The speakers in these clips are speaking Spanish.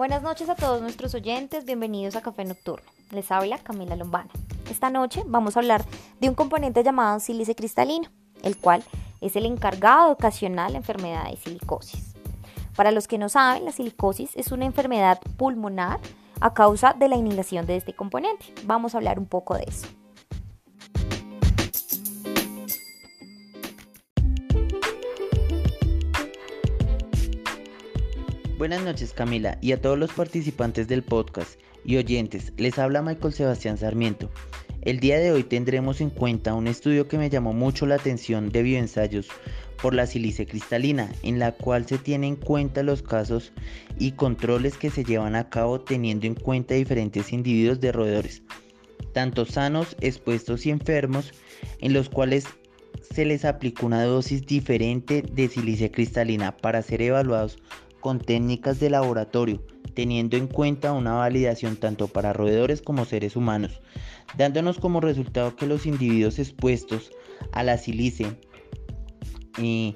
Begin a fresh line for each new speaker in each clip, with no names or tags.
Buenas noches a todos nuestros oyentes, bienvenidos a Café Nocturno. Les habla Camila Lombana. Esta noche vamos a hablar de un componente llamado sílice cristalino, el cual es el encargado de ocasionar la enfermedad de silicosis. Para los que no saben, la silicosis es una enfermedad pulmonar a causa de la inhalación de este componente. Vamos a hablar un poco de eso.
Buenas noches Camila y a todos los participantes del podcast y oyentes, les habla Michael Sebastián Sarmiento. El día de hoy tendremos en cuenta un estudio que me llamó mucho la atención de bioensayos por la sílice cristalina, en la cual se tienen en cuenta los casos y controles que se llevan a cabo teniendo en cuenta diferentes individuos de roedores, tanto sanos, expuestos y enfermos, en los cuales se les aplicó una dosis diferente de sílice cristalina para ser evaluados con técnicas de laboratorio, teniendo en cuenta una validación tanto para roedores como seres humanos, dándonos como resultado que los individuos expuestos a la silice eh,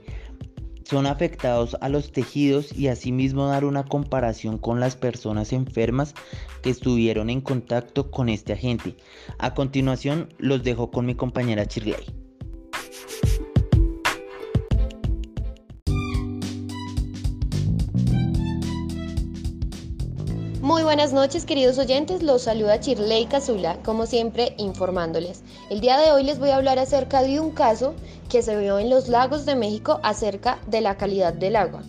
son afectados a los tejidos y asimismo dar una comparación con las personas enfermas que estuvieron en contacto con este agente. A continuación los dejo con mi compañera Shirley.
Muy buenas noches queridos oyentes, los saluda Chirley Cazula, como siempre informándoles. El día de hoy les voy a hablar acerca de un caso que se vio en los lagos de México acerca de la calidad del agua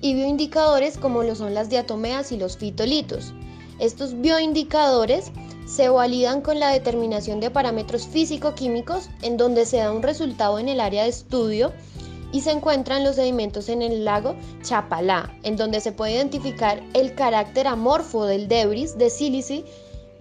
y bioindicadores como lo son las diatomeas y los fitolitos. Estos bioindicadores se validan con la determinación de parámetros físico-químicos en donde se da un resultado en el área de estudio y se encuentran los sedimentos en el lago Chapalá, en donde se puede identificar el carácter amorfo del debris de sílice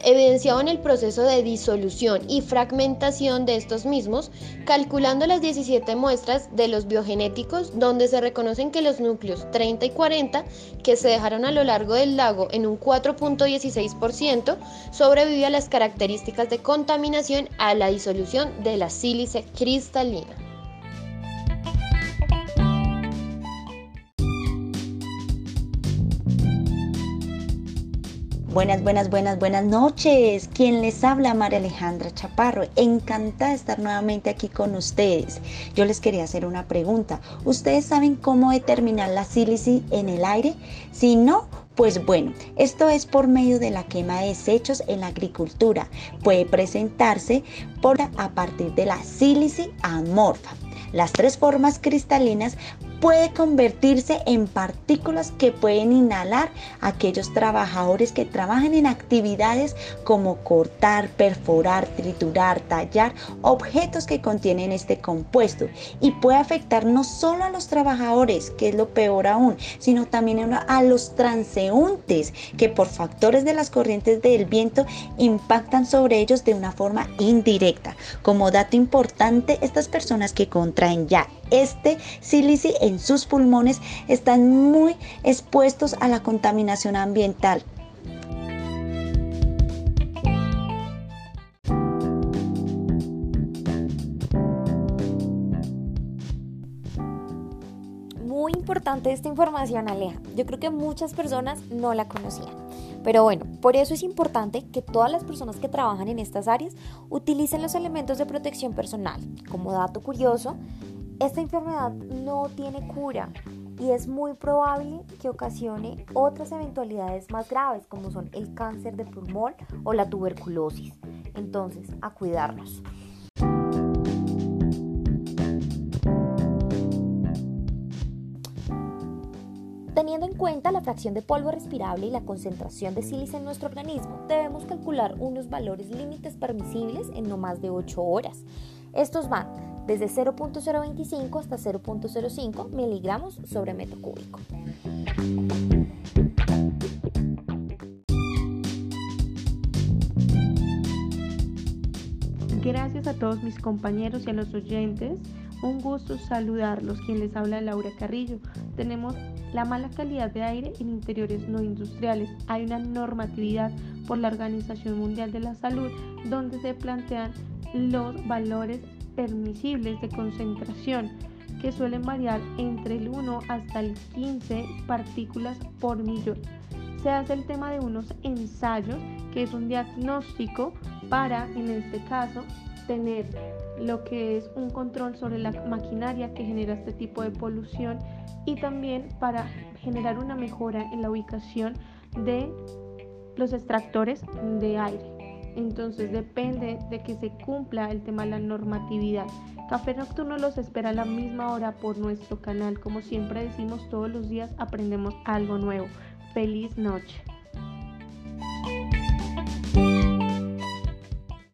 evidenciado en el proceso de disolución y fragmentación de estos mismos, calculando las 17 muestras de los biogenéticos, donde se reconocen que los núcleos 30 y 40 que se dejaron a lo largo del lago en un 4.16% sobrevive a las características de contaminación a la disolución de la sílice cristalina.
Buenas, buenas, buenas, buenas noches. Quien les habla, María Alejandra Chaparro. Encantada de estar nuevamente aquí con ustedes. Yo les quería hacer una pregunta. ¿Ustedes saben cómo determinar la sílice en el aire? Si no, pues bueno, esto es por medio de la quema de desechos en la agricultura. Puede presentarse por a partir de la sílice amorfa. Las tres formas cristalinas puede convertirse en partículas que pueden inhalar aquellos trabajadores que trabajan en actividades como cortar, perforar, triturar, tallar objetos que contienen este compuesto y puede afectar no solo a los trabajadores, que es lo peor aún, sino también a los transeúntes que por factores de las corrientes del viento impactan sobre ellos de una forma indirecta. Como dato importante, estas personas que contraen ya este sílice en sus pulmones están muy expuestos a la contaminación ambiental.
Muy importante esta información, Aleja. Yo creo que muchas personas no la conocían. Pero bueno, por eso es importante que todas las personas que trabajan en estas áreas utilicen los elementos de protección personal. Como dato curioso, esta enfermedad no tiene cura y es muy probable que ocasione otras eventualidades más graves como son el cáncer de pulmón o la tuberculosis. Entonces, a cuidarnos. Teniendo en cuenta la fracción de polvo respirable y la concentración de sílice en nuestro organismo, debemos calcular unos valores límites permisibles en no más de 8 horas. Estos van desde 0.025 hasta 0.05 miligramos sobre metro cúbico.
Gracias a todos mis compañeros y a los oyentes. Un gusto saludarlos. Quien les habla Laura Carrillo. Tenemos la mala calidad de aire en interiores no industriales. Hay una normatividad por la Organización Mundial de la Salud donde se plantean los valores permisibles de concentración que suelen variar entre el 1 hasta el 15 partículas por millón. se hace el tema de unos ensayos, que es un diagnóstico para, en este caso, tener lo que es un control sobre la maquinaria que genera este tipo de polución y también para generar una mejora en la ubicación de los extractores de aire. Entonces depende de que se cumpla el tema de la normatividad. Café Nocturno los espera a la misma hora por nuestro canal. Como siempre decimos, todos los días aprendemos algo nuevo. Feliz noche.